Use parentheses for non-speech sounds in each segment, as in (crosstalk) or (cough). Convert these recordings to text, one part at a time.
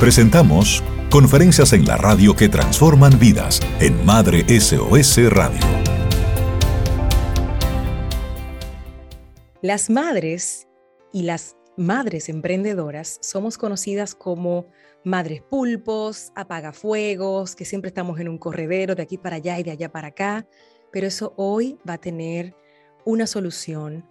Presentamos Conferencias en la radio que transforman vidas en Madre SOS Radio. Las madres y las madres emprendedoras somos conocidas como madres pulpos, apagafuegos, que siempre estamos en un corredero de aquí para allá y de allá para acá, pero eso hoy va a tener una solución,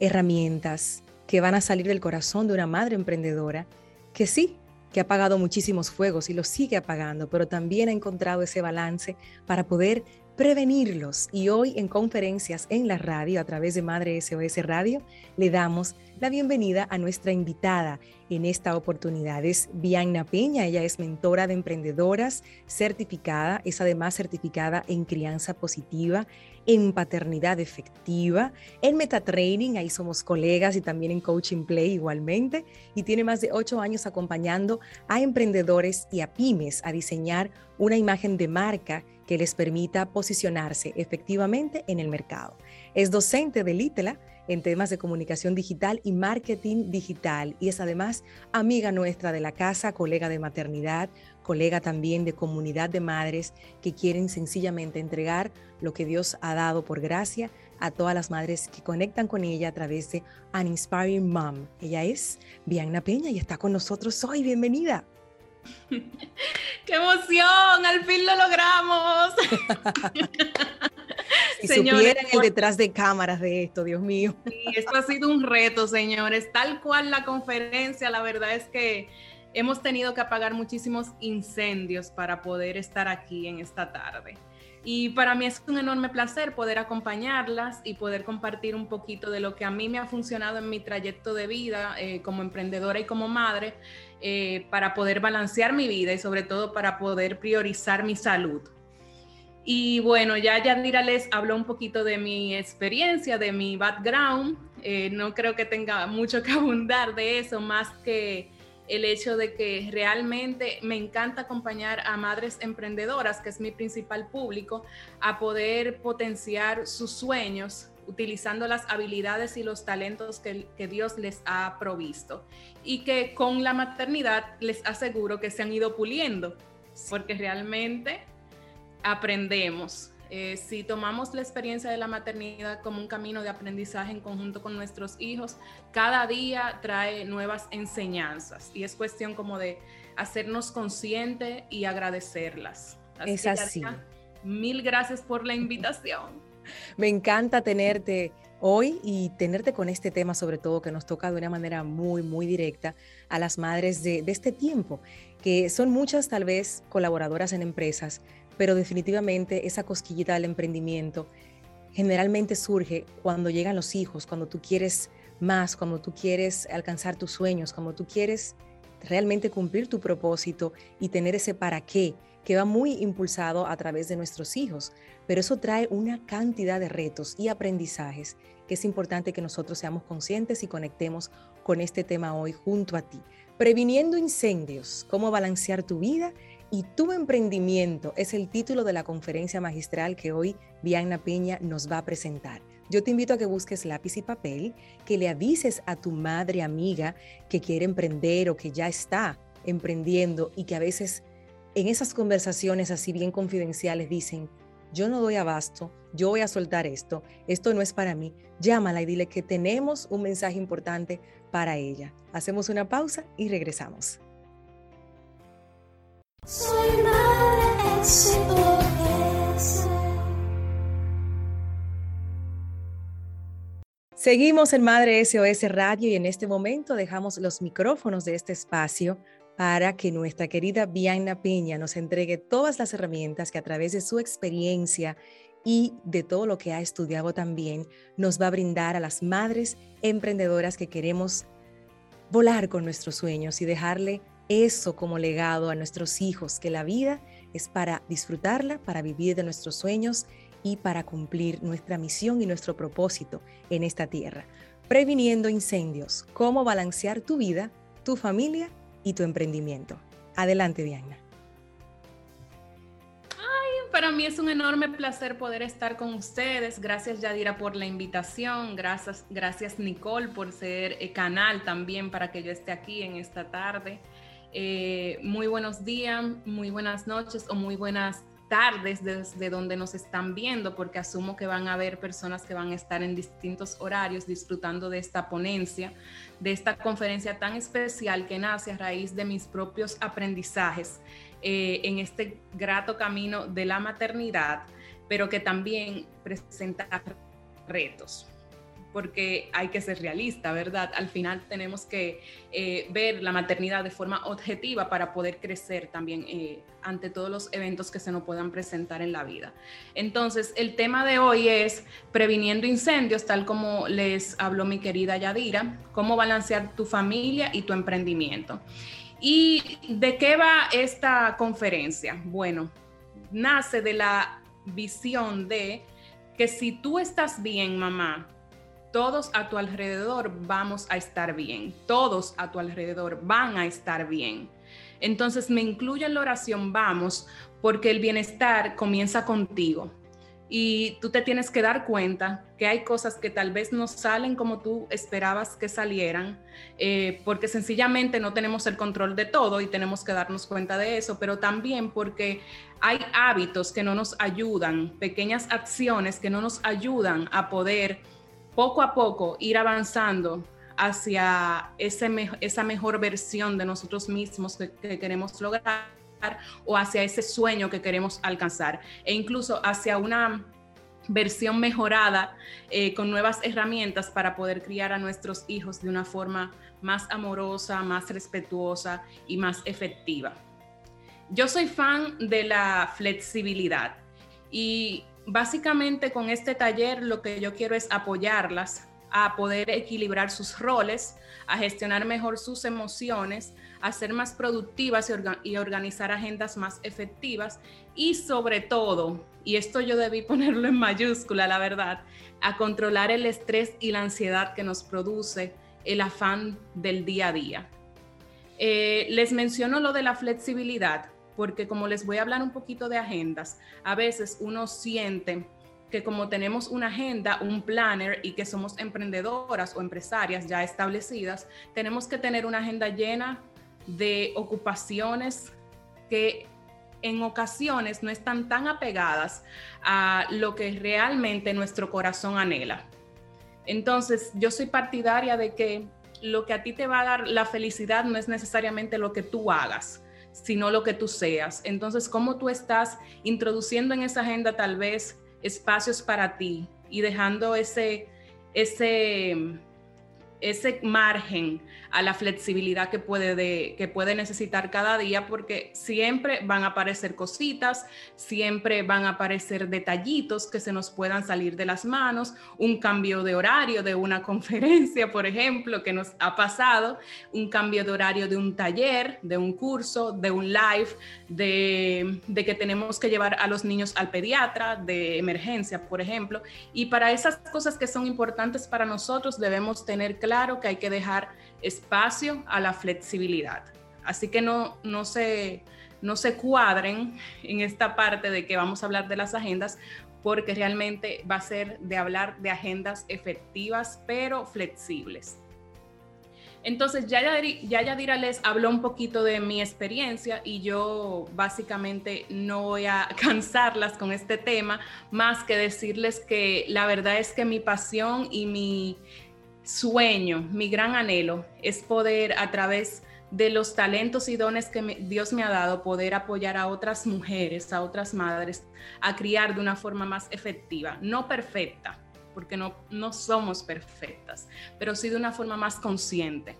herramientas que van a salir del corazón de una madre emprendedora que sí, que ha apagado muchísimos fuegos y los sigue apagando, pero también ha encontrado ese balance para poder prevenirlos. Y hoy en conferencias en la radio, a través de Madre SOS Radio, le damos la bienvenida a nuestra invitada en esta oportunidad. Es Bianna Peña, ella es mentora de emprendedoras certificada, es además certificada en crianza positiva, en paternidad efectiva, en metatraining, ahí somos colegas y también en coaching play igualmente, y tiene más de ocho años acompañando a emprendedores y a pymes a diseñar una imagen de marca que les permita posicionarse efectivamente en el mercado. Es docente de Litela en temas de comunicación digital y marketing digital y es además amiga nuestra de la casa, colega de maternidad, colega también de comunidad de madres que quieren sencillamente entregar lo que Dios ha dado por gracia a todas las madres que conectan con ella a través de An Inspiring Mom. Ella es Bianna Peña y está con nosotros hoy. Bienvenida. (laughs) ¡Qué emoción! ¡Al fin lo logramos! (laughs) si supieran el detrás de cámaras de esto, Dios mío. Sí, esto ha sido un reto, señores. Tal cual la conferencia, la verdad es que hemos tenido que apagar muchísimos incendios para poder estar aquí en esta tarde. Y para mí es un enorme placer poder acompañarlas y poder compartir un poquito de lo que a mí me ha funcionado en mi trayecto de vida eh, como emprendedora y como madre eh, para poder balancear mi vida y sobre todo para poder priorizar mi salud. Y bueno, ya Yadira les habló un poquito de mi experiencia, de mi background. Eh, no creo que tenga mucho que abundar de eso, más que el hecho de que realmente me encanta acompañar a madres emprendedoras, que es mi principal público, a poder potenciar sus sueños utilizando las habilidades y los talentos que, Dios les ha provisto y que con la maternidad les aseguro que se han ido puliendo, porque realmente aprendemos. Eh, si tomamos la experiencia de la maternidad como un camino de aprendizaje en conjunto con nuestros hijos, cada día trae nuevas enseñanzas y es cuestión como de hacernos conscientes y agradecerlas. es así. mil gracias por la invitación. Me encanta tenerte hoy y tenerte con este tema, sobre todo que nos toca de una manera muy, muy directa a las madres de, de este tiempo, que son muchas tal vez colaboradoras en empresas, pero definitivamente esa cosquillita del emprendimiento generalmente surge cuando llegan los hijos, cuando tú quieres más, cuando tú quieres alcanzar tus sueños, cuando tú quieres realmente cumplir tu propósito y tener ese para qué que va muy impulsado a través de nuestros hijos, pero eso trae una cantidad de retos y aprendizajes que es importante que nosotros seamos conscientes y conectemos con este tema hoy junto a ti. Previniendo incendios, cómo balancear tu vida y tu emprendimiento es el título de la conferencia magistral que hoy Vianna Peña nos va a presentar. Yo te invito a que busques lápiz y papel, que le avises a tu madre amiga que quiere emprender o que ya está emprendiendo y que a veces en esas conversaciones así bien confidenciales dicen, yo no doy abasto, yo voy a soltar esto, esto no es para mí. Llámala y dile que tenemos un mensaje importante para ella. Hacemos una pausa y regresamos. Soy madre SOS. Seguimos en Madre SOS Radio y en este momento dejamos los micrófonos de este espacio para que nuestra querida Bianna Peña nos entregue todas las herramientas que a través de su experiencia y de todo lo que ha estudiado también nos va a brindar a las madres emprendedoras que queremos volar con nuestros sueños y dejarle eso como legado a nuestros hijos, que la vida es para disfrutarla, para vivir de nuestros sueños y para cumplir nuestra misión y nuestro propósito en esta tierra. Previniendo incendios, cómo balancear tu vida, tu familia y tu emprendimiento. Adelante, Diana. Ay, para mí es un enorme placer poder estar con ustedes. Gracias, Yadira, por la invitación. Gracias, gracias Nicole, por ser eh, canal también para que yo esté aquí en esta tarde. Eh, muy buenos días, muy buenas noches o muy buenas tardes desde donde nos están viendo, porque asumo que van a haber personas que van a estar en distintos horarios disfrutando de esta ponencia, de esta conferencia tan especial que nace a raíz de mis propios aprendizajes eh, en este grato camino de la maternidad, pero que también presenta retos porque hay que ser realista, ¿verdad? Al final tenemos que eh, ver la maternidad de forma objetiva para poder crecer también eh, ante todos los eventos que se nos puedan presentar en la vida. Entonces, el tema de hoy es previniendo incendios, tal como les habló mi querida Yadira, cómo balancear tu familia y tu emprendimiento. ¿Y de qué va esta conferencia? Bueno, nace de la visión de que si tú estás bien, mamá, todos a tu alrededor vamos a estar bien, todos a tu alrededor van a estar bien. Entonces me incluye en la oración vamos porque el bienestar comienza contigo y tú te tienes que dar cuenta que hay cosas que tal vez no salen como tú esperabas que salieran, eh, porque sencillamente no tenemos el control de todo y tenemos que darnos cuenta de eso, pero también porque hay hábitos que no nos ayudan, pequeñas acciones que no nos ayudan a poder poco a poco ir avanzando hacia ese esa mejor versión de nosotros mismos que, queremos lograr o hacia ese sueño que queremos alcanzar e incluso hacia una versión mejorada eh, con nuevas herramientas para poder criar a nuestros hijos de una forma más amorosa, más respetuosa y más efectiva. Yo soy fan de la flexibilidad y básicamente con este taller lo que yo quiero es apoyarlas a poder equilibrar sus roles, a gestionar mejor sus emociones, a ser más productivas y, organizar agendas más efectivas y sobre todo, y esto yo debí (laughs) ponerlo en mayúscula, la verdad, a controlar el estrés y la ansiedad que nos produce el afán del día a día. Eh, les menciono lo de la flexibilidad porque como les voy a hablar un poquito de agendas, a veces uno siente que como tenemos una agenda, un planner y que somos emprendedoras o empresarias ya establecidas, tenemos que tener una agenda llena de ocupaciones que en ocasiones no están tan apegadas a lo que realmente nuestro corazón anhela. Entonces, yo soy partidaria de que lo que a ti te va a dar la felicidad no es necesariamente lo que tú hagas, sino lo que tú seas. Entonces, ¿cómo tú estás introduciendo en esa agenda tal vez espacios para ti y dejando ese, ese ese margen a la flexibilidad que puede, que puede necesitar cada día, porque siempre van a aparecer cositas, siempre van a aparecer detallitos que se nos puedan salir de las manos, un cambio de horario de una (laughs) conferencia, por ejemplo, que nos ha pasado, un cambio de horario de un taller, de un curso, de un live, de, de que tenemos que llevar a los niños al pediatra, de emergencia, por ejemplo, y para esas cosas que son importantes para nosotros debemos tener claro que hay que dejar espacio a la flexibilidad. Así que no, no, se, no se cuadren en esta parte de que vamos a hablar de las agendas, porque realmente va a ser de hablar de agendas efectivas, pero flexibles. Entonces, ya Yadira les habló un poquito de mi experiencia y yo básicamente no voy a (laughs) cansarlas con este tema, más que decirles que la verdad es que mi pasión y mi, sueño, mi gran anhelo es poder a través de los talentos y dones que Dios me ha dado, poder apoyar a otras mujeres, a otras madres, a criar de una forma más efectiva, no perfecta, porque no, no somos perfectas, pero sí de una forma más consciente.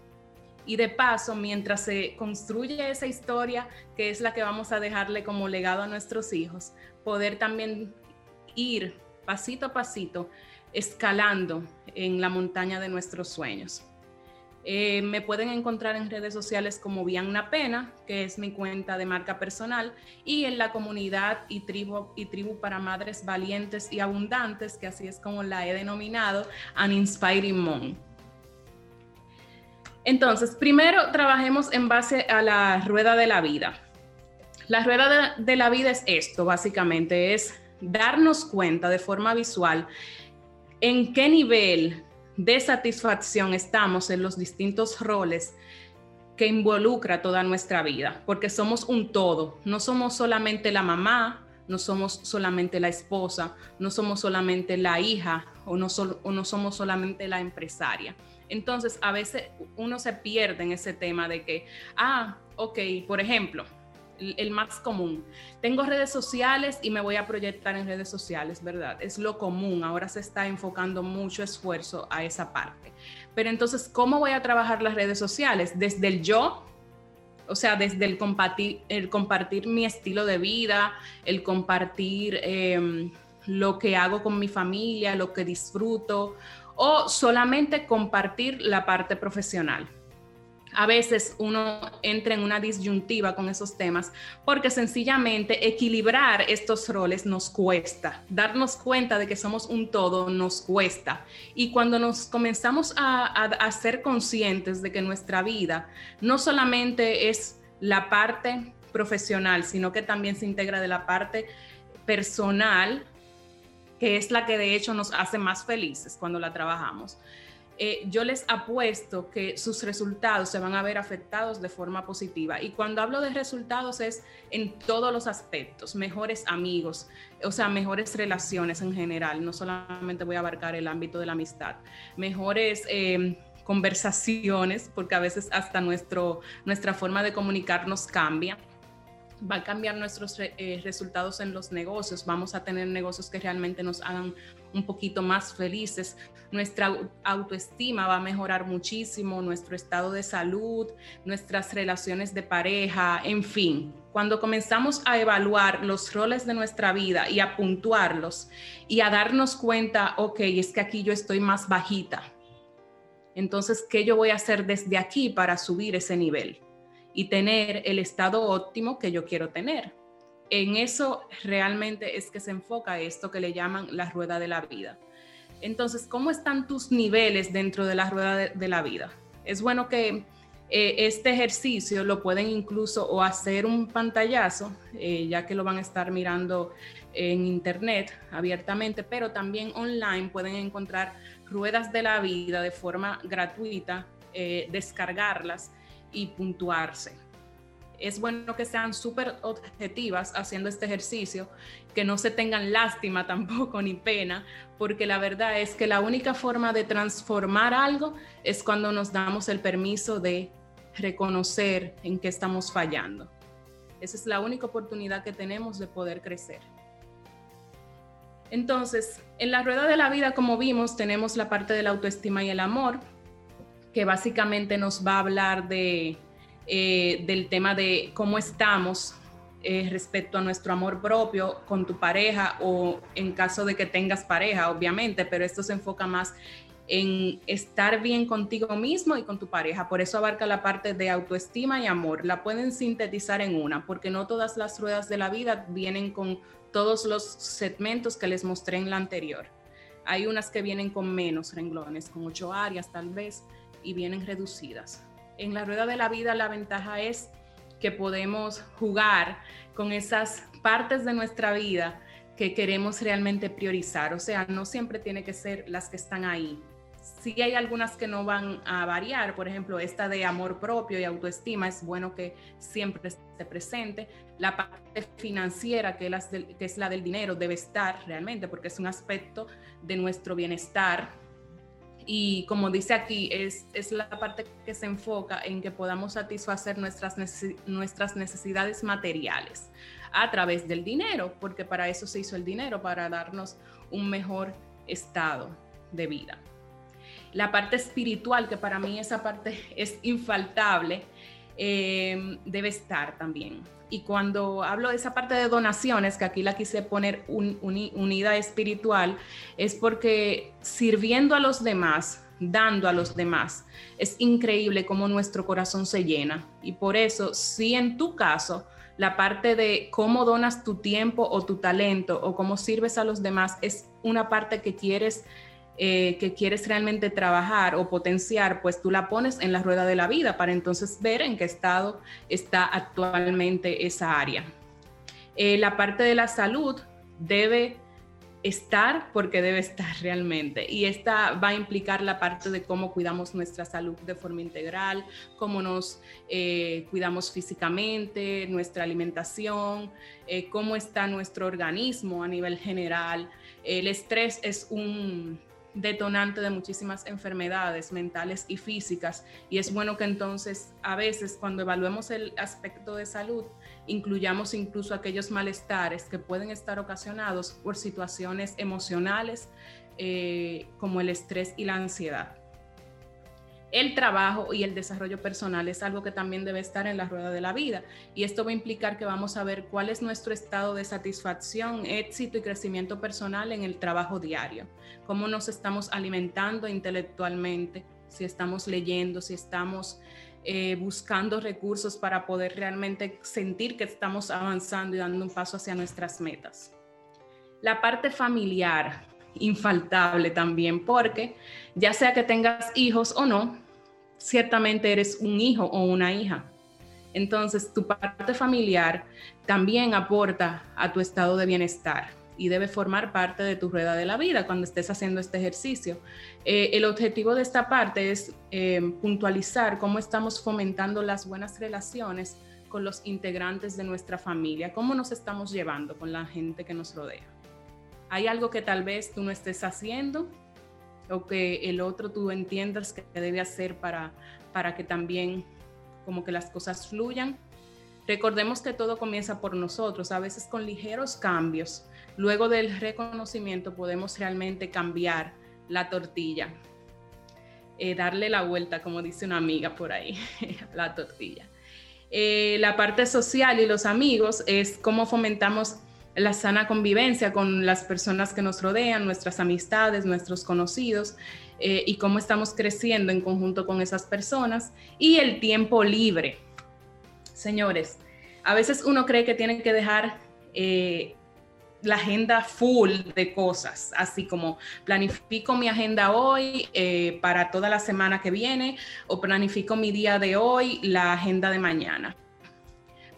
Y de paso, mientras se construye esa historia, que es la que vamos a dejarle como legado a nuestros hijos, poder también ir pasito a pasito escalando en la montaña de nuestros sueños. Eh, me pueden encontrar en redes sociales como Vianna Pena, que es mi cuenta de marca personal, y en la comunidad y tribu, y tribu para madres valientes y abundantes, que así es como la he denominado, An Inspiring Mom. Entonces, primero trabajemos en base a la rueda de la vida. La rueda de la vida es esto, básicamente, es darnos cuenta de forma visual en qué nivel de satisfacción estamos en los distintos roles que involucra toda nuestra vida, porque somos un todo, no somos solamente la mamá, no somos solamente la esposa, no somos solamente la hija o no, somos solamente la empresaria. Entonces, a veces uno se pierde en ese tema de que, ah, ok, por ejemplo, el más común. Tengo redes sociales y me voy a proyectar en redes sociales, ¿verdad? Es lo común. Ahora se está enfocando mucho esfuerzo a esa parte. Pero entonces, ¿cómo voy a trabajar las redes sociales? Desde el yo, o sea, desde el compartir, mi estilo de vida, el compartir em, lo que hago con mi familia, lo que disfruto, o solamente compartir la parte profesional. A veces uno entra en una disyuntiva con esos temas porque sencillamente equilibrar estos roles nos cuesta. Darnos cuenta de que somos un todo nos cuesta. Y cuando nos comenzamos a, a ser conscientes de que nuestra vida no solamente es la parte profesional, sino que también se integra de la parte personal, que es la que de hecho nos hace más felices cuando la trabajamos. Eh, yo les apuesto que sus resultados se van a ver afectados de forma positiva. Y cuando hablo de resultados es en todos los aspectos, mejores amigos, o sea, mejores relaciones en general, no solamente voy a abarcar el ámbito de la amistad, mejores... Eh, conversaciones, porque a veces hasta nuestro, nuestra forma de comunicarnos cambia va a cambiar nuestros eh, resultados en los negocios, vamos a tener negocios que realmente nos hagan un poquito más felices, nuestra autoestima va a mejorar muchísimo, nuestro estado de salud, nuestras relaciones de pareja, en fin. Cuando comenzamos a evaluar los roles de nuestra vida y a puntuarlos y a darnos cuenta, ok, es que aquí yo estoy más bajita. Entonces, ¿qué yo voy a hacer desde aquí para subir ese nivel? Y tener el estado óptimo que yo quiero tener. En eso realmente es que se enfoca esto que le llaman la rueda de la vida. Entonces, ¿cómo están tus niveles dentro de la rueda de, la vida? Es bueno que eh, este ejercicio lo pueden incluso o hacer un pantallazo, eh, ya que lo van a estar mirando en internet abiertamente, pero también online pueden encontrar ruedas de la vida de forma gratuita, eh, descargarlas y puntuarse. Es bueno que sean súper objetivas haciendo este ejercicio, que no se tengan lástima (laughs) tampoco ni pena, porque la verdad es que la única forma de transformar algo es cuando nos damos el permiso de reconocer en qué estamos fallando. Esa es la única oportunidad que tenemos de poder crecer. Entonces, en la rueda de la vida, como vimos, tenemos la parte de la autoestima y el amor, que básicamente nos va a hablar de, eh, del tema de cómo estamos eh, respecto a nuestro amor propio con tu pareja o en caso de que tengas pareja, obviamente, pero esto se enfoca más en estar bien contigo mismo y con tu pareja. Por eso abarca la parte de autoestima y amor. La pueden sintetizar en una, porque no todas las ruedas de la vida vienen con todos los segmentos que les mostré en la anterior. Hay unas que vienen con menos renglones, con ocho áreas tal vez, y vienen reducidas. En la rueda de la vida la ventaja es que podemos jugar con esas partes de nuestra vida que queremos realmente priorizar. O sea, no siempre tiene que ser las que están ahí. Sí hay algunas que no van a variar, por ejemplo, esta de amor propio y autoestima es bueno que siempre esté presente. La parte financiera, que es la del dinero, debe estar realmente porque es un aspecto de nuestro bienestar y como dice aquí, es, es, la parte que se enfoca en que podamos satisfacer nuestras, nuestras necesidades materiales a través del dinero, porque para eso se hizo el dinero, para darnos un mejor estado de vida. La parte espiritual, que para mí esa parte es infaltable, eh, debe estar también. Y cuando hablo de esa parte de donaciones, que aquí la quise poner unida espiritual, es porque sirviendo a los demás, dando a los demás, es increíble cómo nuestro corazón se llena. Y por eso, si en tu caso, la parte de cómo donas tu tiempo o tu talento o cómo sirves a los demás es una parte que quieres eh, que quieres realmente trabajar o potenciar, pues tú la pones en la rueda de la vida para entonces ver en qué estado está actualmente esa área. Eh, la parte de la salud debe estar porque debe estar (laughs) realmente. Y esta va a implicar la parte de cómo cuidamos nuestra salud de forma integral, cómo nos eh, cuidamos físicamente, nuestra alimentación, cómo está nuestro organismo a nivel general. El estrés es un detonante de muchísimas enfermedades mentales y físicas y es bueno que entonces a veces cuando evaluemos el aspecto de salud incluyamos incluso aquellos malestares que pueden estar ocasionados por situaciones emocionales eh, como el estrés y la ansiedad. El trabajo y el desarrollo personal es algo que también debe estar en la rueda de la vida y esto va a implicar que vamos a ver cuál es nuestro estado de satisfacción, éxito y crecimiento personal en el trabajo diario, cómo nos estamos alimentando intelectualmente, si estamos leyendo, si estamos eh, buscando recursos para poder realmente sentir que estamos avanzando y dando un paso hacia nuestras metas. La parte familiar, infaltable también, porque ya sea que tengas hijos o no, ciertamente eres un hijo o una hija. Entonces, tu parte familiar también aporta a tu estado de bienestar y debe formar parte de tu rueda de la vida cuando estés haciendo este ejercicio. Eh, el objetivo de esta parte es eh, puntualizar cómo estamos fomentando las buenas relaciones con los integrantes de nuestra familia, cómo nos estamos llevando con la gente que nos rodea. Hay algo que tal vez tú no estés haciendo o que el otro tú entiendas que debe hacer para, para que también como que las cosas fluyan. Recordemos que todo comienza por nosotros, a veces con ligeros cambios Luego del reconocimiento podemos realmente cambiar la tortilla, eh, darle la vuelta, como dice una amiga por ahí, (laughs) la tortilla. Eh, la parte social y los amigos es cómo fomentamos la sana convivencia con las personas que nos rodean, nuestras amistades, nuestros conocidos, eh, y cómo estamos creciendo en conjunto con esas personas. Y el tiempo libre. Señores, a veces uno cree que tiene que dejar la agenda full de cosas, así como planifico mi agenda hoy eh, para toda la semana que viene o planifico mi día de hoy, la agenda de mañana.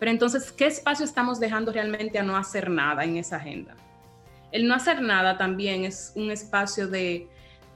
Pero entonces, ¿qué espacio estamos dejando realmente a no hacer nada en esa agenda? El no hacer nada también es un espacio de,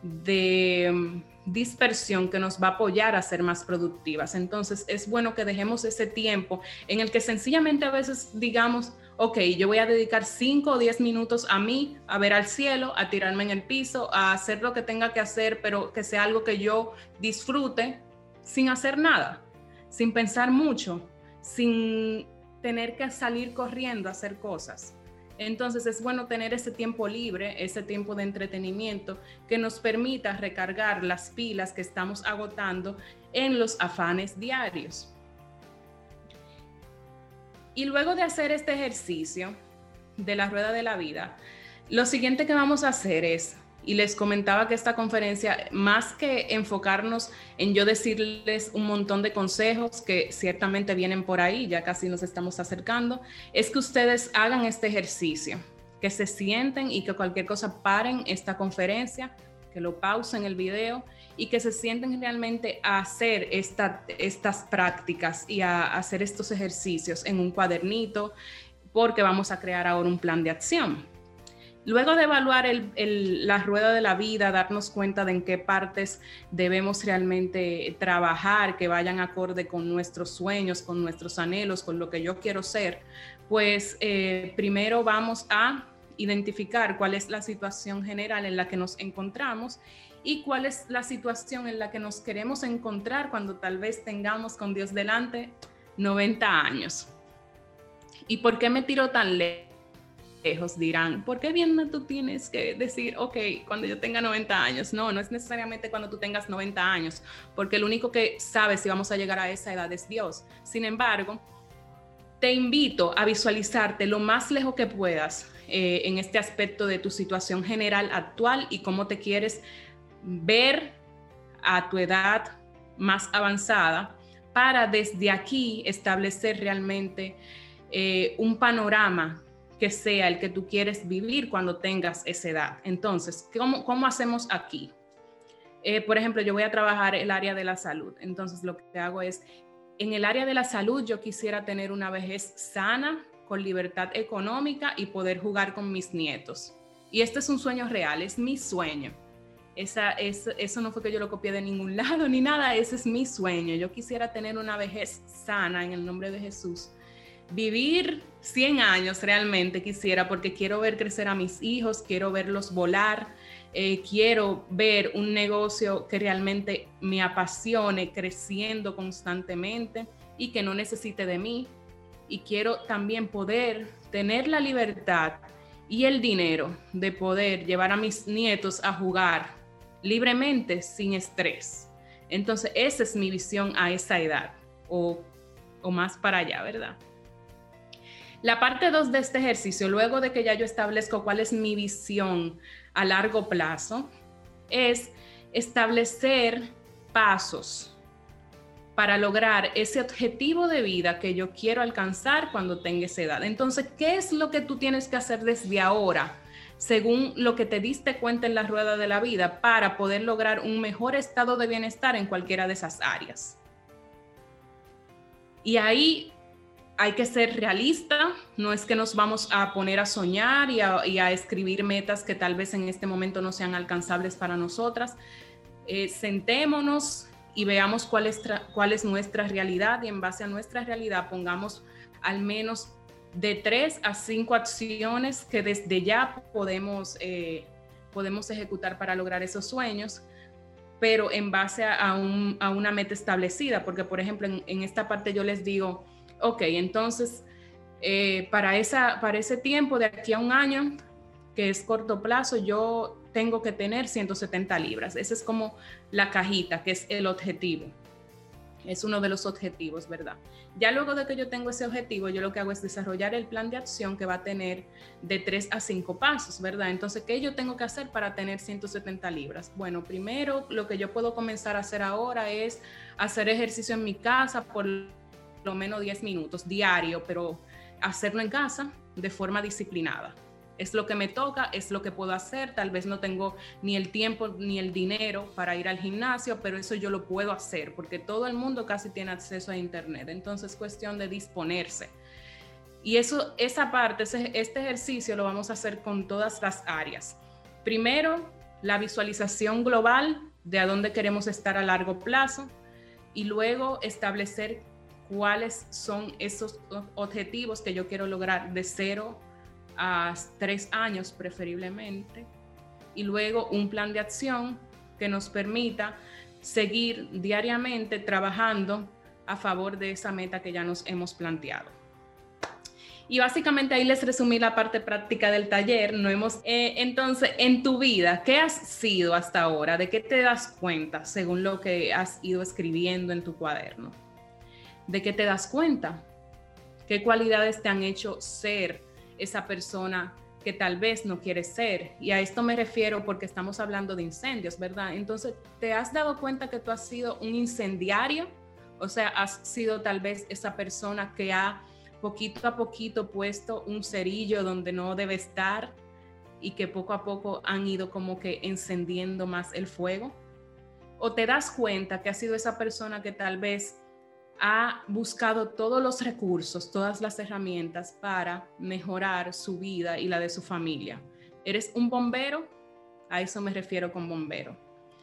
mm, dispersión que nos va a apoyar a ser más productivas. Entonces, es bueno que dejemos ese tiempo en el que sencillamente a veces digamos, ok, yo voy a dedicar 5 o 10 minutos a mí, a ver al cielo, a tirarme en el piso, a hacer lo que tenga que hacer, pero que sea algo que yo disfrute sin hacer nada, sin pensar mucho, sin tener que salir corriendo a hacer cosas. Entonces es bueno tener ese tiempo libre, ese tiempo de entretenimiento que nos permita recargar las pilas que estamos agotando en los afanes diarios. Y luego de hacer este ejercicio de la rueda de la vida, lo siguiente que vamos a hacer es, y les comentaba que esta conferencia, más que enfocarnos en yo decirles un montón de consejos que ciertamente vienen por ahí, ya casi nos estamos acercando, es que ustedes hagan este ejercicio, que se sienten y que cualquier cosa paren esta conferencia, que lo pausen el video y que se sienten realmente a hacer estas prácticas y a, hacer estos ejercicios en un cuadernito, porque vamos a crear ahora un plan de acción. Luego de evaluar la rueda de la vida, darnos cuenta de en qué partes debemos realmente trabajar, que vayan acorde con nuestros sueños, con nuestros anhelos, con lo que yo quiero ser, pues eh, primero vamos a identificar cuál es la situación general en la que nos encontramos y cuál es la situación en la que nos queremos encontrar cuando tal vez tengamos con Dios delante 90 años. ¿Y por qué me tiro tan lejos? Dirán, ¿por qué bien tú tienes que decir, ok, cuando yo tenga 90 años? No, no es necesariamente cuando tú tengas 90 años, porque el único que sabe si vamos a llegar a esa edad es Dios. Sin embargo, te invito a visualizarte lo más lejos que puedas eh, en este aspecto de tu situación general actual y cómo te quieres ver a tu edad más avanzada para desde aquí establecer realmente eh, un panorama que sea el que tú quieres vivir cuando tengas esa edad. Entonces, ¿cómo, cómo hacemos aquí? Eh, por ejemplo, yo voy a trabajar el área de la salud. Entonces, lo que hago es, en el área de la salud, yo quisiera tener una vejez sana, con libertad económica y poder jugar con mis nietos Y este es un sueño real, es mi sueño. Esa, es, eso no fue que yo lo copié de ningún (laughs) lado ni nada, ese es mi sueño. Yo quisiera tener una vejez sana en el nombre de Jesús. Vivir 100 años realmente quisiera porque quiero ver crecer a mis hijos, quiero verlos volar, eh, quiero ver un negocio que realmente me apasione, creciendo constantemente y que no necesite de mí. Y quiero también poder tener la libertad y el dinero de poder llevar a mis nietos a jugar libremente, sin estrés. Entonces, esa es mi visión a esa edad o, o más para allá, ¿verdad? La parte 2 de este ejercicio, luego de que ya yo establezco cuál es mi visión a largo plazo, es establecer pasos para lograr ese objetivo de vida que yo quiero alcanzar cuando tenga esa edad. Entonces, ¿qué es lo que tú tienes que hacer desde ahora, según lo que te diste cuenta en la rueda de la vida, para poder lograr un mejor estado de bienestar en cualquiera de esas áreas? Y ahí hay que ser realista, no es que nos vamos a poner a soñar y a, escribir metas que tal vez en este momento no sean alcanzables para nosotras. Eh, sentémonos y veamos cuál es, nuestra realidad y en base a nuestra realidad pongamos al menos de tres a cinco acciones que desde ya podemos, eh, podemos ejecutar para lograr esos sueños pero en base a, una meta establecida, porque por ejemplo en esta parte yo les digo, ok, entonces eh, para, ese tiempo de aquí a un año, que es corto plazo, yo tengo que tener 170 libras. Esa es como la cajita, que es el objetivo. Es uno de los objetivos, ¿verdad? Ya luego de que yo tengo ese objetivo, yo lo que hago es desarrollar el plan de acción que va a tener de 3 a 5 pasos, ¿verdad? Entonces, ¿qué yo tengo que hacer para tener 170 libras? Bueno, primero lo que yo puedo comenzar a hacer ahora es hacer ejercicio en mi casa por lo menos 10 minutos diario, pero hacerlo en casa de forma disciplinada. Es lo que me toca, es lo que puedo hacer. Tal vez no tengo ni el tiempo ni el dinero para ir al gimnasio, pero eso yo lo puedo hacer porque todo el mundo casi tiene acceso a Internet. Entonces es cuestión de disponerse. Y eso, esa parte, este ejercicio lo vamos a hacer con todas las áreas. Primero, la visualización global de a dónde queremos estar a largo plazo y luego establecer cuáles son esos objetivos que yo quiero lograr de cero a tres años preferiblemente. Y luego un plan de acción que nos permita seguir diariamente trabajando a favor de esa meta que ya nos hemos planteado. Y básicamente ahí les resumí la parte práctica del taller. No hemos, eh, entonces, en tu vida, ¿qué has sido hasta ahora? ¿De qué te das cuenta según lo que has ido escribiendo en tu cuaderno? De qué te das cuenta, qué cualidades te han hecho ser esa persona que tal vez no quieres ser. Y a esto me refiero porque estamos hablando de incendios, ¿verdad? Entonces, ¿te has dado cuenta que tú has sido un incendiario? O sea, has sido tal vez esa persona que ha poquito a poquito puesto un cerillo donde no debe estar y que poco a poco han ido como que encendiendo más el fuego. O te das cuenta que has sido esa persona que tal vez ha buscado todos los recursos, todas las herramientas para mejorar su vida y la de su familia. ¿Eres un bombero? A eso me refiero con bombero.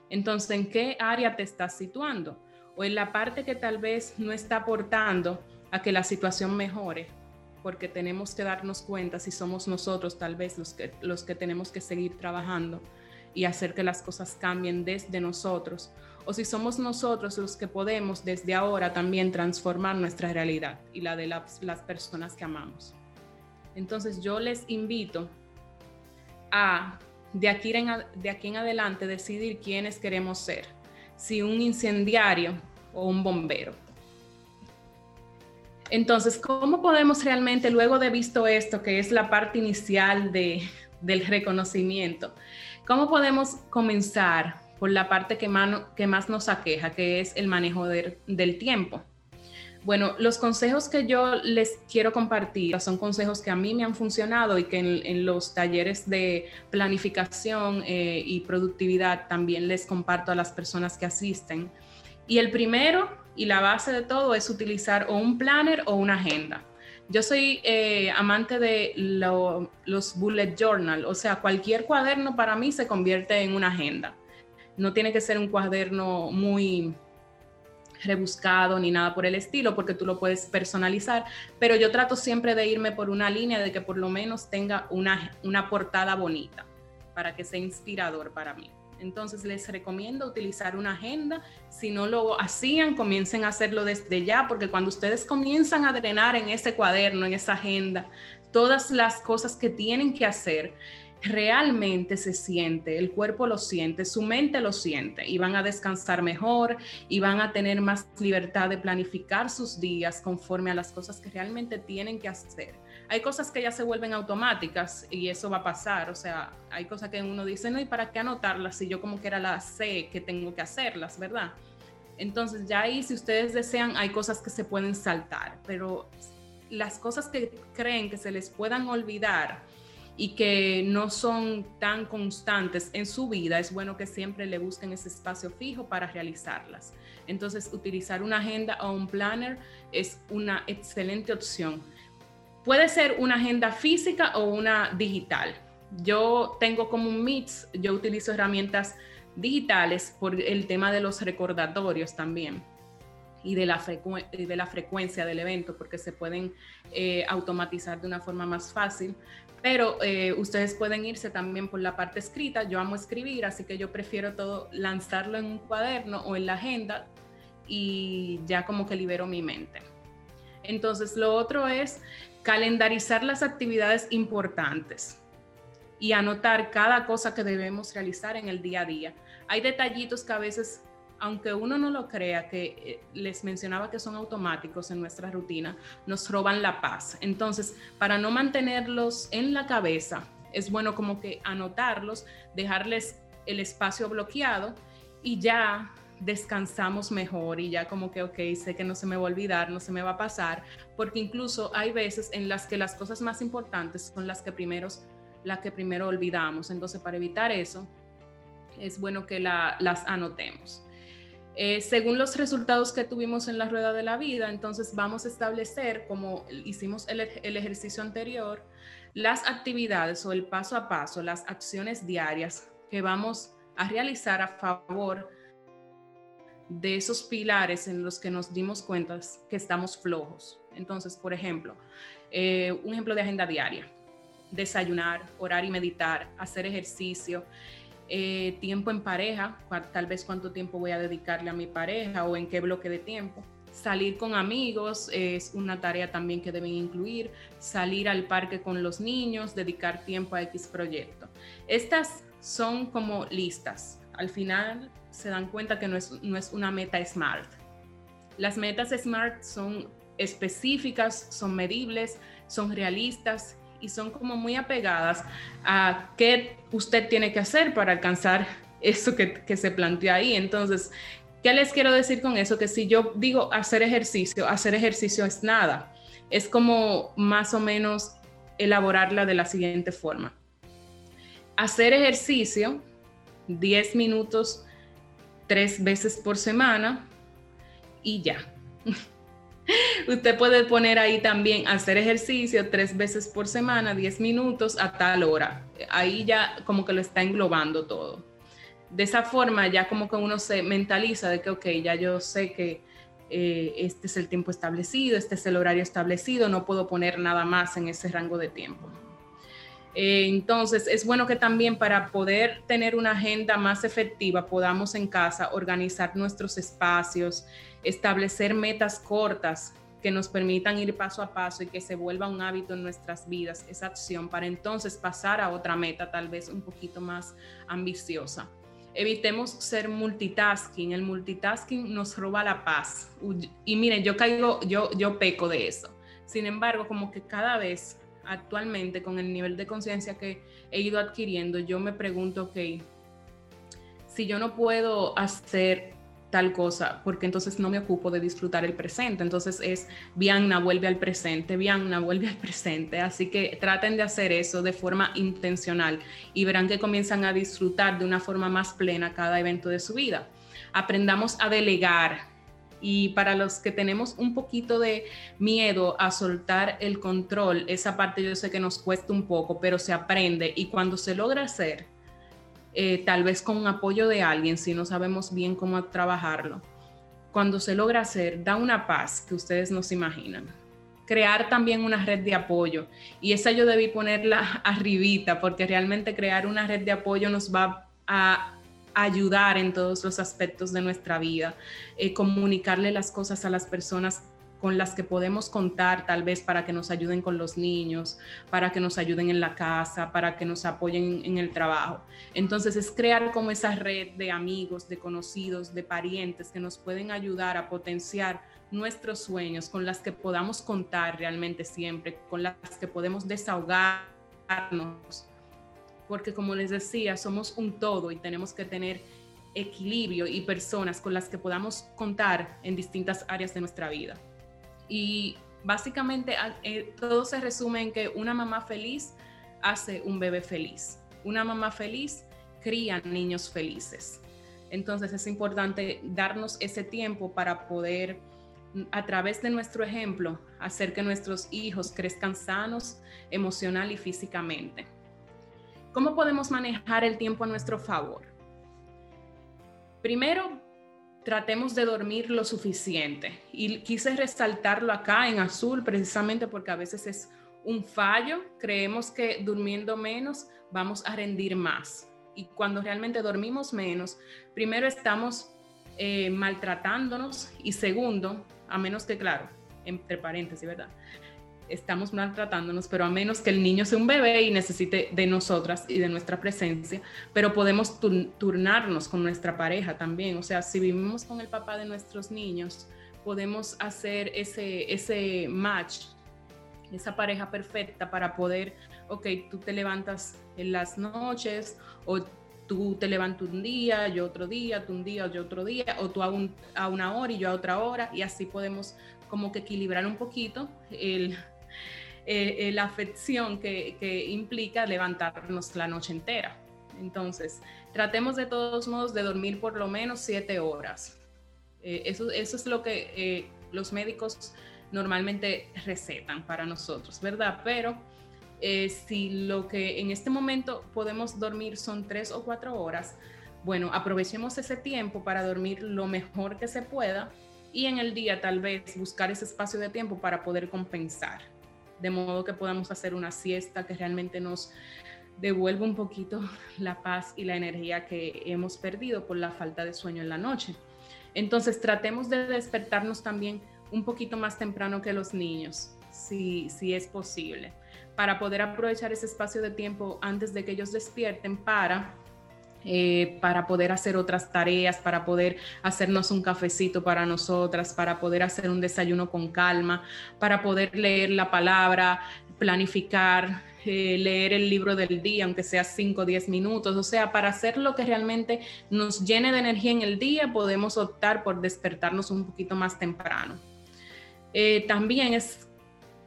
Entonces, ¿en qué área te estás situando? O en la parte que tal vez no está aportando a que la situación mejore, porque tenemos que darnos cuenta si somos nosotros tal vez los que, los que tenemos que seguir trabajando y hacer que las cosas cambien desde nosotros o si somos nosotros los que podemos desde ahora también transformar nuestra realidad y la de las, personas que amamos. Entonces yo les invito a de aquí, en, de aquí en adelante decidir quiénes queremos ser, si un incendiario o un bombero. Entonces, ¿cómo podemos realmente, luego de visto esto, que es la parte inicial de, del reconocimiento, cómo podemos comenzar por la parte que más, nos aqueja, que es el manejo del tiempo. Bueno, los consejos que yo les quiero compartir son consejos que a mí me han funcionado y que en, los talleres de planificación eh, y productividad también les comparto a las personas que asisten. Y el primero y la base de todo es utilizar o un planner o una agenda. Yo soy eh, amante de los bullet journal, o sea, cualquier cuaderno para mí se convierte en una agenda. No tiene que ser un cuaderno muy rebuscado ni nada por el estilo, porque tú lo puedes personalizar, pero yo trato siempre de irme por una línea de que por lo menos tenga una, una portada bonita para que sea inspirador para mí. Entonces les recomiendo utilizar una agenda. Si no lo hacían, comiencen a hacerlo desde ya, porque cuando ustedes comienzan a drenar en ese cuaderno, en esa agenda, todas las cosas que tienen que hacer, realmente se siente, el cuerpo lo siente, su mente lo siente y van a descansar mejor y van a tener más libertad de planificar sus días conforme a las cosas que realmente tienen que hacer hay cosas que ya se vuelven automáticas y eso va a pasar, o sea, hay cosas que uno dice, no, ¿y para qué anotarlas si yo como que era la sé que tengo que hacerlas, verdad? Entonces ya ahí, si ustedes desean, hay cosas que se pueden saltar, pero las cosas que creen que se les puedan olvidar y que no son tan constantes en su vida, es bueno que siempre le busquen ese espacio fijo para realizarlas. Entonces, utilizar una agenda o un planner es una excelente opción Puede ser una agenda física o una digital. Yo tengo como un mix, yo utilizo herramientas digitales por el tema de los recordatorios también y de la, frecuencia del evento, porque se pueden eh, automatizar de una forma más fácil. Pero eh, ustedes pueden irse también por la parte escrita. Yo amo escribir, así que yo prefiero todo lanzarlo en un cuaderno o en la agenda y ya como que libero mi mente. Entonces, lo otro es calendarizar las actividades importantes y anotar cada cosa que debemos realizar en el día a día. Hay detallitos que a veces, aunque uno no lo crea, que eh, les mencionaba que son automáticos en nuestra rutina, nos roban la paz. Entonces, para no mantenerlos en la cabeza, es bueno como que anotarlos, dejarles el espacio bloqueado y ya descansamos mejor y ya como que, ok, sé que no se me va a olvidar, no se me va a pasar, porque incluso hay veces en las que las cosas más importantes son las que, primeros, las que primero olvidamos. Entonces, para evitar eso, es bueno que las anotemos. Eh, según los resultados que tuvimos en la rueda de la vida, entonces vamos a establecer, como hicimos el, ejercicio anterior, las actividades o el paso a paso, las acciones diarias que vamos a realizar a favor de esos pilares en los que nos dimos cuenta que estamos flojos. Entonces, por ejemplo, eh, un ejemplo de agenda diaria, desayunar, orar y meditar, hacer ejercicio, eh, tiempo en pareja, tal vez cuánto tiempo voy a dedicarle a mi pareja o en qué bloque de tiempo. Salir con amigos es una tarea también que deben incluir, salir al parque con los niños, dedicar tiempo a X proyecto. Estas son como listas. Al final se dan cuenta que no es, no es una meta SMART. Las metas SMART son específicas, son medibles, son realistas y son como muy apegadas a qué usted tiene que hacer para alcanzar eso que, que se plantea ahí. Entonces, ¿qué les quiero decir con eso? Que si yo digo hacer ejercicio, hacer ejercicio es nada. Es como más o menos elaborarla de la siguiente forma. Hacer ejercicio 10 minutos tres veces por semana y ya. Usted puede poner ahí también hacer ejercicio tres veces por semana, 10 minutos a tal hora. Ahí ya como que lo está englobando todo. De esa forma ya como que uno se mentaliza de que, ok, ya yo sé que eh, este es el tiempo establecido, este es el horario establecido, no puedo poner nada más en ese rango de tiempo. Eh, entonces, es bueno que también para poder tener una agenda más efectiva podamos en casa organizar nuestros espacios, establecer metas cortas que nos permitan ir paso a paso y que se vuelva un hábito en nuestras vidas, esa acción, para entonces pasar a otra meta tal vez un poquito más ambiciosa. Evitemos ser multitasking. El multitasking nos roba la paz. Y miren, yo caigo, yo, yo peco de eso. Sin embargo, como que cada vez actualmente con el nivel de conciencia que he ido adquiriendo, yo me pregunto, ok, si yo no puedo hacer tal cosa, porque entonces no me ocupo de disfrutar el presente. Entonces es Vianna vuelve al presente, Vianna vuelve al presente. Así que traten de hacer eso de forma intencional y verán que comienzan a disfrutar de una forma más plena cada evento de su vida. Aprendamos a delegar Y para los que tenemos un poquito de miedo a soltar el control, esa parte yo sé que nos cuesta un poco, pero se aprende y cuando se logra hacer, eh, tal vez con apoyo de alguien, si no sabemos bien cómo trabajarlo, cuando se logra hacer, da una paz que ustedes no se imaginan. Crear también una red de apoyo. Y esa yo debí ponerla (laughs) arribita, porque realmente crear una red de apoyo nos va a ayudar en todos los aspectos de nuestra vida, eh, comunicarle las cosas a las personas con las que podemos contar tal vez para que nos ayuden con los niños, para que nos ayuden en la casa, para que nos apoyen en el trabajo. Entonces es crear como esa red de amigos, de conocidos, de parientes que nos pueden ayudar a potenciar nuestros sueños, con las que podamos contar realmente siempre, con las que podemos desahogarnos porque como les decía, somos un todo y tenemos que tener equilibrio y personas con las que podamos contar en distintas áreas de nuestra vida. Y básicamente eh, todo se resume en que una mamá feliz hace un bebé feliz. Una mamá feliz cría niños felices. Entonces es importante darnos ese tiempo para poder, a través de nuestro ejemplo, hacer que nuestros hijos crezcan sanos emocional y físicamente. ¿Cómo podemos manejar el tiempo a nuestro favor? Primero, tratemos de dormir lo suficiente. Y quise resaltarlo acá en azul precisamente porque a veces es un fallo. Creemos que durmiendo menos vamos a rendir más. Y cuando realmente dormimos menos, primero estamos eh, maltratándonos y segundo, a menos que, claro, entre paréntesis, ¿verdad? Estamos maltratándonos, pero a menos que el niño sea un bebé y necesite de nosotras y de nuestra presencia, pero podemos turnarnos con nuestra pareja también. O sea, si vivimos con el papá de nuestros niños, podemos hacer ese, ese match, esa pareja perfecta para poder, ok, tú te levantas en las noches o tú te levantas un día, yo otro día, tú un día, yo otro día, o tú a, a una hora y yo a otra hora, y así podemos como que equilibrar un poquito el, eh, eh, la afección que, implica levantarnos la noche entera. Entonces, tratemos de todos modos de dormir por lo menos siete horas. Eh, eso, eso, es lo que los médicos normalmente recetan para nosotros, ¿verdad? Pero si lo que en este momento podemos dormir son tres o cuatro horas, bueno, aprovechemos ese tiempo para dormir lo mejor que se pueda y en el día tal vez buscar ese espacio de tiempo para poder compensar de modo que podamos hacer una siesta que realmente nos devuelva un poquito (laughs) la paz y la energía que hemos perdido por la falta de sueño en la noche. Entonces tratemos de despertarnos también un poquito más temprano que los niños, si, si es posible, para poder aprovechar ese espacio de tiempo antes de que ellos despierten para eh, para poder hacer otras tareas, para poder hacernos un cafecito para nosotras, para poder hacer un desayuno con calma, para poder leer la palabra, planificar, eh, leer el libro del día, aunque sea 5 o 10 minutos, o sea, para hacer lo que realmente nos llene de energía en el día, podemos optar por despertarnos un poquito más temprano. Eh, también es,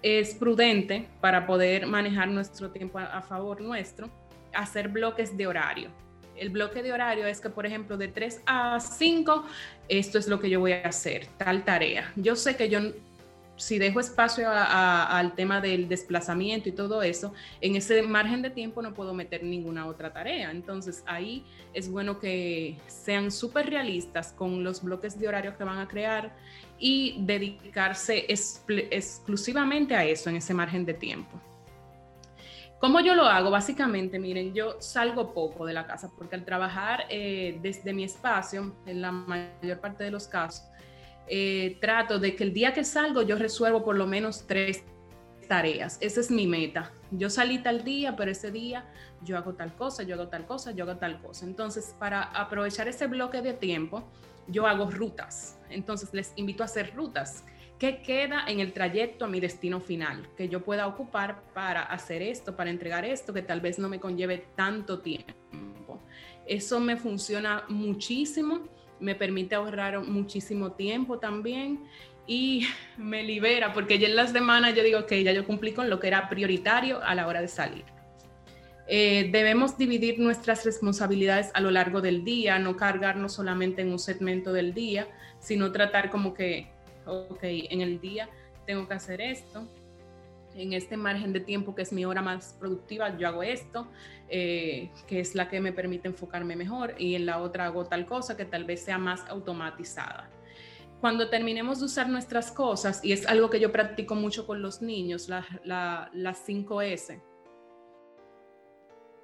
es prudente para poder manejar nuestro tiempo a favor nuestro, hacer bloques de horario el bloque de horario es que, por ejemplo, de 3 a 5, esto es lo que yo voy a hacer, tal tarea. Yo sé que yo, si dejo espacio al tema del desplazamiento y todo eso, en ese margen de tiempo no puedo meter ninguna otra tarea. Entonces ahí es bueno que sean súper realistas con los bloques de horario que van a crear y dedicarse exclusivamente a eso en ese margen de tiempo. ¿Cómo yo lo hago? Básicamente, miren, yo salgo poco de la casa porque al trabajar eh, desde mi espacio, en la mayor parte de los casos, eh, trato de que el día que salgo yo resuelvo por lo menos tres tareas. Esa es mi meta. Yo salí tal día, pero ese día yo hago tal cosa, yo hago tal cosa, yo hago tal cosa. Entonces, para aprovechar ese bloque de tiempo, yo hago rutas. Entonces, les invito a hacer rutas ¿Qué queda en el trayecto a mi destino final? Que yo pueda ocupar para hacer esto, para entregar esto, que tal vez no me conlleve tanto tiempo. Eso me funciona muchísimo, me permite ahorrar muchísimo tiempo también y (laughs) me libera, porque ya en las semanas yo digo que ya yo cumplí con lo que era prioritario a la hora de salir. Eh, debemos dividir nuestras responsabilidades a lo largo del día, no cargarnos solamente en un segmento del día, sino tratar como que, ok, en el día tengo que hacer esto, en este margen de tiempo que es mi hora más productiva, yo hago esto, eh, que es la que me permite enfocarme mejor, y en la otra hago tal cosa que tal vez sea más automatizada. Cuando terminemos de usar nuestras cosas, y es algo que yo practico mucho con los niños, las 5S,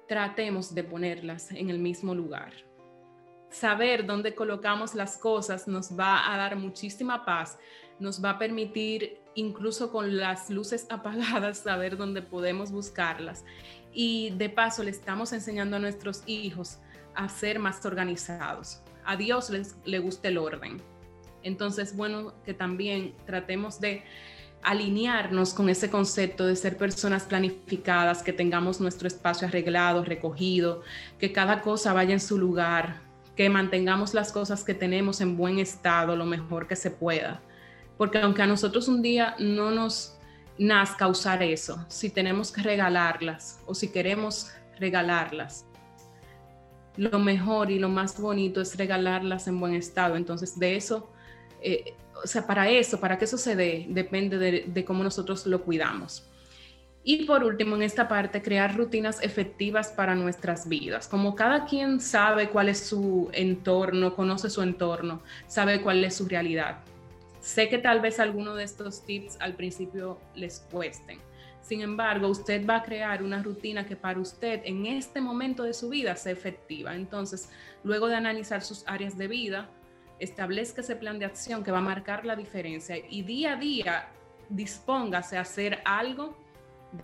tratemos de ponerlas en el mismo lugar. Saber dónde colocamos las cosas nos va a dar muchísima paz, nos va a permitir incluso con las luces (laughs) apagadas saber dónde podemos buscarlas. Y de paso le estamos enseñando a nuestros hijos a ser más organizados. A Dios les, le gusta el orden. Entonces, bueno, que también tratemos de alinearnos con ese concepto de ser personas planificadas, que tengamos nuestro espacio arreglado, recogido, que cada cosa vaya en su lugar, que mantengamos las cosas que tenemos en buen estado lo mejor que se pueda. Porque aunque a nosotros un día no nos nazca usar eso, si tenemos que regalarlas o si queremos regalarlas, lo mejor y lo más bonito es regalarlas en buen estado. Entonces de eso eh, o sea, para eso, para que eso se dé, depende de, cómo nosotros lo cuidamos. Y por último, en esta parte, crear rutinas efectivas para nuestras vidas. Como cada quien sabe cuál es su entorno, conoce su entorno, sabe cuál es su realidad. Sé que tal vez alguno de estos tips al principio les cuesten. Sin embargo, usted va a crear una rutina que para usted en este momento de su vida sea efectiva. Entonces, luego de analizar sus áreas de vida, establezca ese plan de acción que va a marcar la diferencia y día a día dispóngase a hacer algo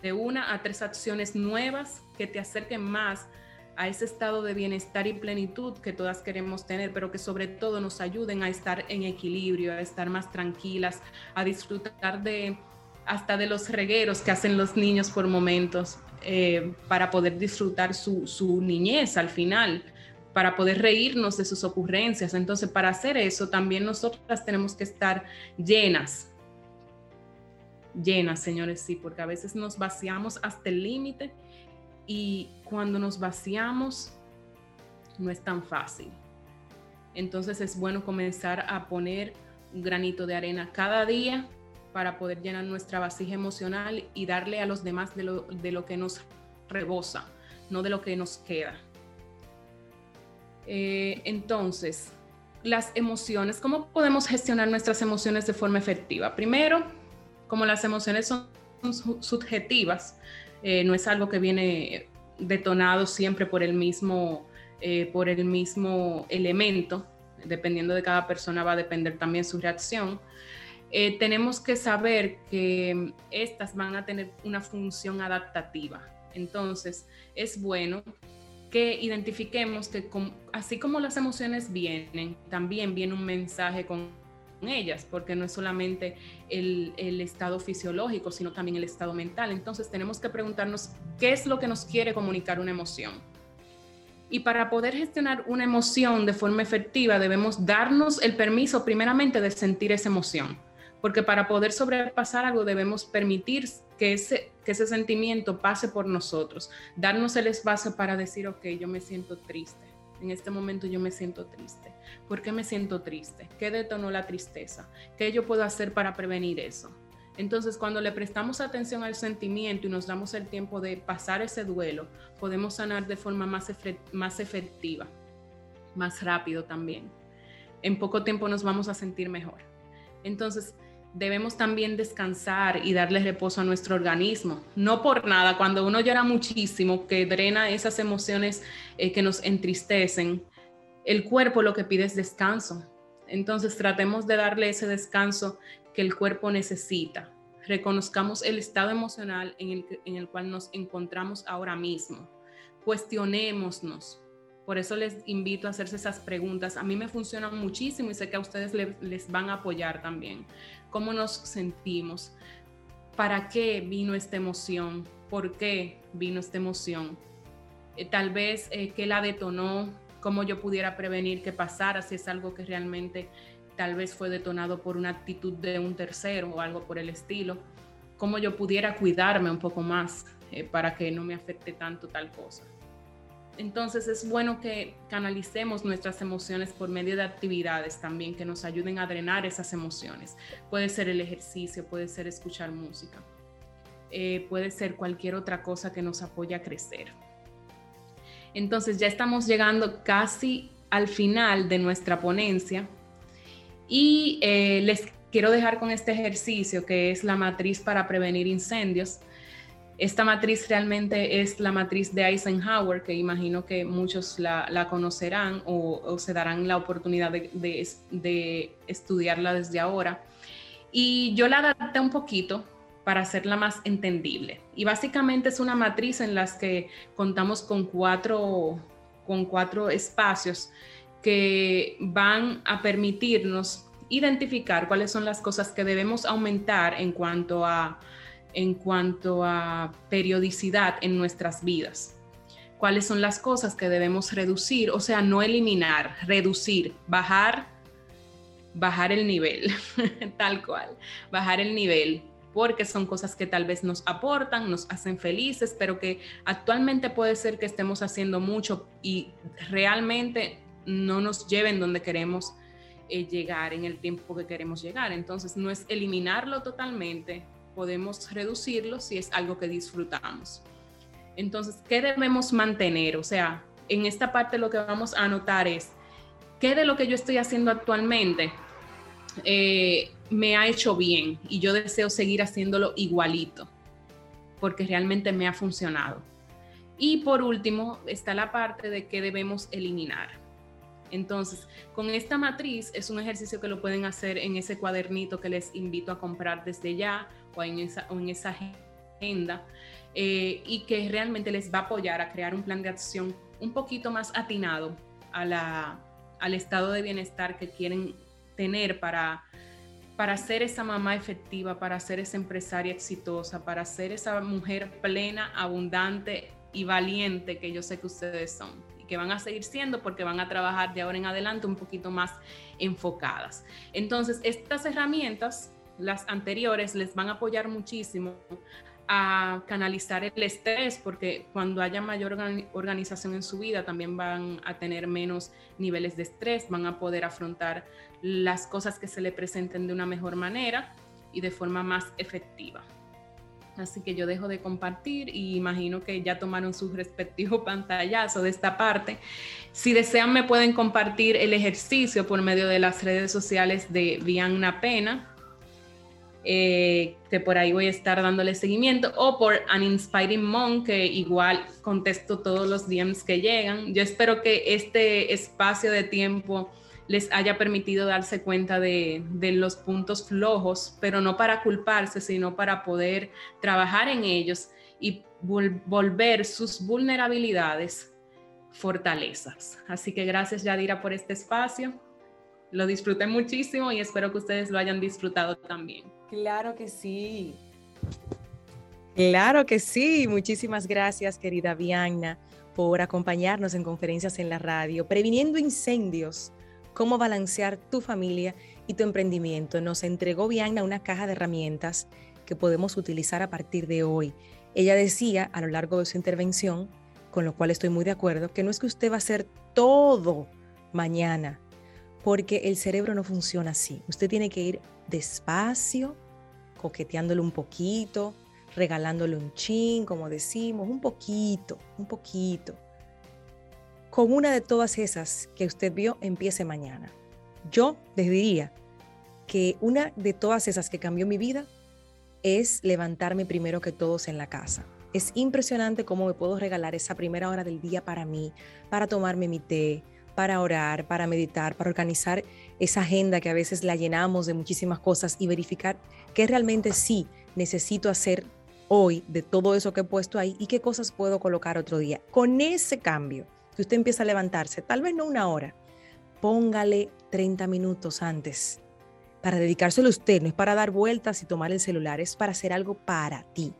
de una a tres acciones nuevas que te acerquen más a ese estado de bienestar y plenitud que todas queremos tener, pero que sobre todo nos ayuden a estar en equilibrio, a estar más tranquilas, a disfrutar de hasta de los regueros que hacen los niños por momentos, eh, para poder disfrutar su, su niñez al final para poder reírnos de sus ocurrencias. Entonces, para hacer eso, también nosotras tenemos que estar llenas. Llenas, señores, sí, porque a veces nos vaciamos hasta el límite y cuando nos vaciamos no es tan fácil. Entonces es bueno comenzar a poner un granito de arena cada día para poder llenar nuestra vasija emocional y darle a los demás de lo, de lo que nos rebosa, no de lo que nos queda. Eh, entonces, las emociones, ¿cómo podemos gestionar nuestras emociones de forma efectiva? Primero, como las emociones son subjetivas, eh, no es algo que viene detonado siempre por el mismo, eh, por el mismo elemento, dependiendo de cada persona va a depender también su reacción. tenemos que saber que estas van a tener una función adaptativa. Entonces, es bueno que identifiquemos que así como las emociones vienen, también viene un mensaje con ellas, porque no es solamente el, el, estado fisiológico, sino también el estado mental. Entonces tenemos que preguntarnos qué es lo que nos quiere comunicar una emoción. Y para poder gestionar una emoción de forma efectiva, debemos darnos el permiso primeramente de sentir esa emoción, porque para poder sobrepasar algo debemos permitir que ese, que ese sentimiento pase por nosotros, darnos el espacio para decir, ok, yo me siento triste, en este momento yo me siento triste. ¿Por qué me siento triste? ¿Qué detonó la tristeza? ¿Qué yo puedo hacer para prevenir eso? Entonces, cuando le prestamos atención al sentimiento y nos damos el tiempo de pasar ese duelo, podemos sanar de forma más, más efectiva, más rápido también. En poco tiempo nos vamos a sentir mejor. Entonces, debemos también descansar y darle reposo a nuestro organismo. No por nada, cuando uno llora muchísimo, que drena esas emociones eh, que nos entristecen, el cuerpo lo que pide es descanso. Entonces tratemos de darle ese descanso que el cuerpo necesita. Reconozcamos el estado emocional en el, en el cual nos encontramos ahora mismo. Cuestionémonos. Por eso les invito a hacerse esas preguntas. A mí me funcionan muchísimo y sé que a ustedes les van a apoyar también. Cómo nos sentimos, para qué vino esta emoción, por qué vino esta emoción, eh, tal vez eh, qué la detonó, cómo yo pudiera prevenir que pasara, si es algo que realmente tal vez fue detonado por una actitud de un tercero o algo por el estilo, cómo yo pudiera cuidarme un poco más eh, para que no me afecte tanto tal cosa. Entonces es bueno que canalicemos nuestras emociones por medio de actividades también que nos ayuden a drenar esas emociones. Puede ser el ejercicio, puede ser escuchar música, eh, puede ser cualquier otra cosa que nos apoye a crecer. Entonces ya estamos llegando casi al final de nuestra ponencia y eh, les quiero dejar con este ejercicio que es la matriz para prevenir incendios. Esta matriz realmente es la matriz de Eisenhower, que imagino que muchos la, conocerán o, se darán la oportunidad de, estudiarla desde ahora. Y yo la adapté un poquito para hacerla más entendible. Y básicamente es una matriz en la que contamos con cuatro, con cuatro espacios que van a permitirnos identificar cuáles son las cosas que debemos aumentar en cuanto a en cuanto a periodicidad en nuestras vidas. ¿Cuáles son las cosas que debemos reducir? O sea, no eliminar, reducir, bajar, bajar el nivel, (laughs) tal cual, bajar el nivel, porque son cosas que tal vez nos aportan, nos hacen felices, pero que actualmente puede ser que estemos haciendo mucho y realmente no nos lleven donde queremos eh, llegar en el tiempo que queremos llegar. Entonces, no es eliminarlo totalmente, podemos reducirlo si es algo que disfrutamos. Entonces, ¿qué debemos mantener? O sea, en esta parte lo que vamos a anotar es, ¿qué de lo que yo estoy haciendo actualmente eh, me ha hecho bien y yo deseo seguir haciéndolo igualito? Porque realmente me ha funcionado. Y por último, está la parte de qué debemos eliminar. Entonces, con esta matriz es un ejercicio que lo pueden hacer en ese cuadernito que les invito a comprar desde ya o en esa, en esa agenda eh, y que realmente les va a apoyar a crear un plan de acción un poquito más atinado a la, al estado de bienestar que quieren tener para, para ser esa mamá efectiva, para ser esa empresaria exitosa, para ser esa mujer plena, abundante y valiente que yo sé que ustedes son y que van a seguir siendo porque van a trabajar de ahora en adelante un poquito más enfocadas. Entonces, estas herramientas las anteriores les van a apoyar muchísimo a canalizar el estrés, porque cuando haya mayor organización en su vida, también van a tener menos niveles de estrés, van a poder afrontar las cosas que se le presenten de una mejor manera y de forma más efectiva. Así que yo dejo de compartir y imagino que ya tomaron su respectivo (laughs) pantallazo de esta parte. Si desean, me pueden compartir el ejercicio por medio de las redes sociales de Vianna Pena eh, que por ahí voy a estar dándole seguimiento, o por An Inspiring Mom, que igual contesto todos los DMs que llegan. Yo espero que este espacio de tiempo les haya permitido darse cuenta de, los puntos flojos, pero no para culparse, sino para poder trabajar en ellos y volver sus vulnerabilidades fortalezas. Así que gracias Yadira por este espacio. Lo disfruté muchísimo y espero que ustedes lo hayan disfrutado también. Claro que sí. Claro que sí. Muchísimas gracias, querida Vianna, por acompañarnos en conferencias en la radio, previniendo incendios, cómo balancear tu familia y tu emprendimiento. Nos entregó Vianna una caja de herramientas que podemos utilizar a partir de hoy. Ella decía a lo largo de su intervención, con lo cual estoy muy de acuerdo, que no es que usted va a hacer todo mañana, porque el cerebro no funciona así. Usted tiene que ir despacio, coqueteándole un poquito, regalándole un chin, como decimos, un poquito, un poquito. Con una de todas esas que usted vio, empiece mañana. Yo les diría que una de todas esas que cambió mi vida es levantarme primero que todos en la casa. Es impresionante cómo me puedo regalar esa primera hora del día para mí, para tomarme mi té, para orar, para meditar, para organizar esa agenda que a veces la llenamos de muchísimas cosas y verificar qué realmente sí necesito hacer hoy de todo eso que he puesto ahí y qué cosas puedo colocar otro día. Con ese cambio, que usted empieza a levantarse, tal vez no una hora, póngale 30 minutos antes para dedicárselo a usted, no es para dar vueltas y tomar el celular, es para hacer algo para ti,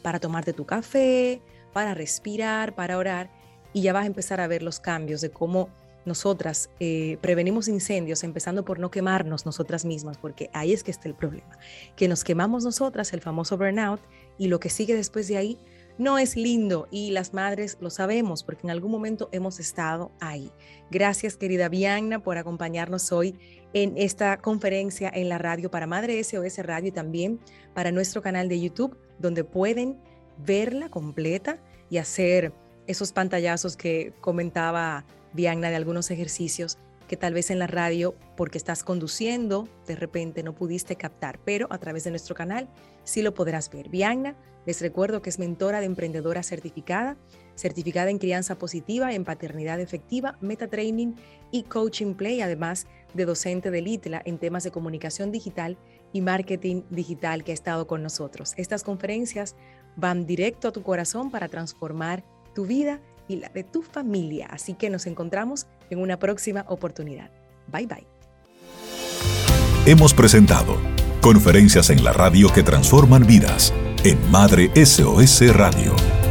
para tomarte tu café, para respirar, para orar y ya vas a empezar a ver los cambios de cómo nosotras eh, prevenimos incendios empezando por no quemarnos nosotras mismas, porque ahí es que está el problema, que nos quemamos nosotras, el famoso burnout, y lo que sigue después de ahí no es lindo y las madres lo sabemos porque en algún momento hemos estado ahí. Gracias querida Bianna por acompañarnos hoy en esta conferencia en la radio para Madre SOS Radio y también para nuestro canal de YouTube donde pueden verla completa y hacer esos pantallazos que comentaba Bianna de algunos ejercicios que tal vez en la radio, porque estás conduciendo, de repente no pudiste captar, pero a través de nuestro canal sí lo podrás ver. Bianna, les recuerdo que es mentora de emprendedora certificada, certificada en crianza positiva, en paternidad efectiva, meta training y coaching play, además de docente de LITLA en temas de comunicación digital y marketing digital que ha estado con nosotros. Estas conferencias van directo a tu corazón para transformar tu vida y la de tu familia. Así que nos encontramos en una próxima oportunidad. Bye bye. Hemos presentado Conferencias en la radio que transforman vidas en Madre SOS Radio.